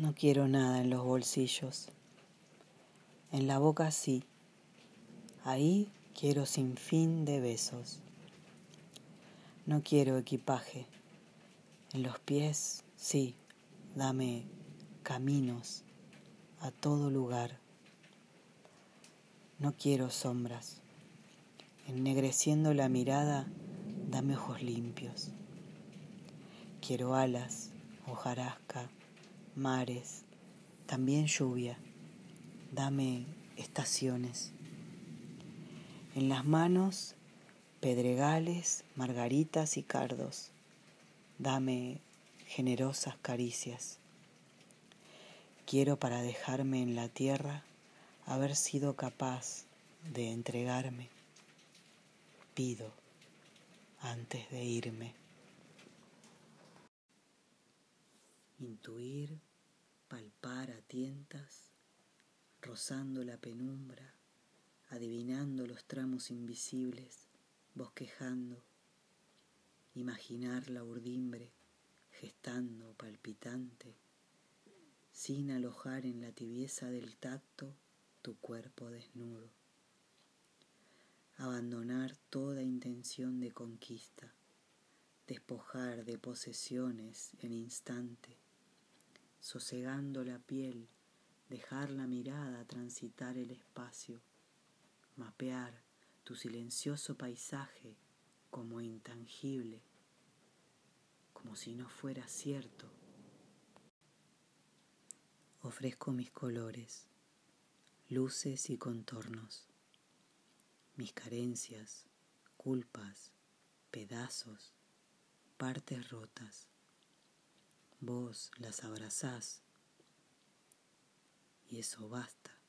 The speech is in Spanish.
No quiero nada en los bolsillos. En la boca sí. Ahí quiero sin fin de besos. No quiero equipaje. En los pies sí. Dame caminos a todo lugar. No quiero sombras. Ennegreciendo la mirada, dame ojos limpios. Quiero alas, hojarasca mares, también lluvia. Dame estaciones. En las manos, pedregales, margaritas y cardos. Dame generosas caricias. Quiero para dejarme en la tierra haber sido capaz de entregarme. Pido antes de irme. Intuir, palpar a tientas, rozando la penumbra, adivinando los tramos invisibles, bosquejando, imaginar la urdimbre, gestando palpitante, sin alojar en la tibieza del tacto tu cuerpo desnudo. Abandonar toda intención de conquista, despojar de posesiones en instante, sosegando la piel, dejar la mirada transitar el espacio, mapear tu silencioso paisaje como intangible, como si no fuera cierto. Ofrezco mis colores, luces y contornos, mis carencias, culpas, pedazos, partes rotas Vos las abrazás y eso basta.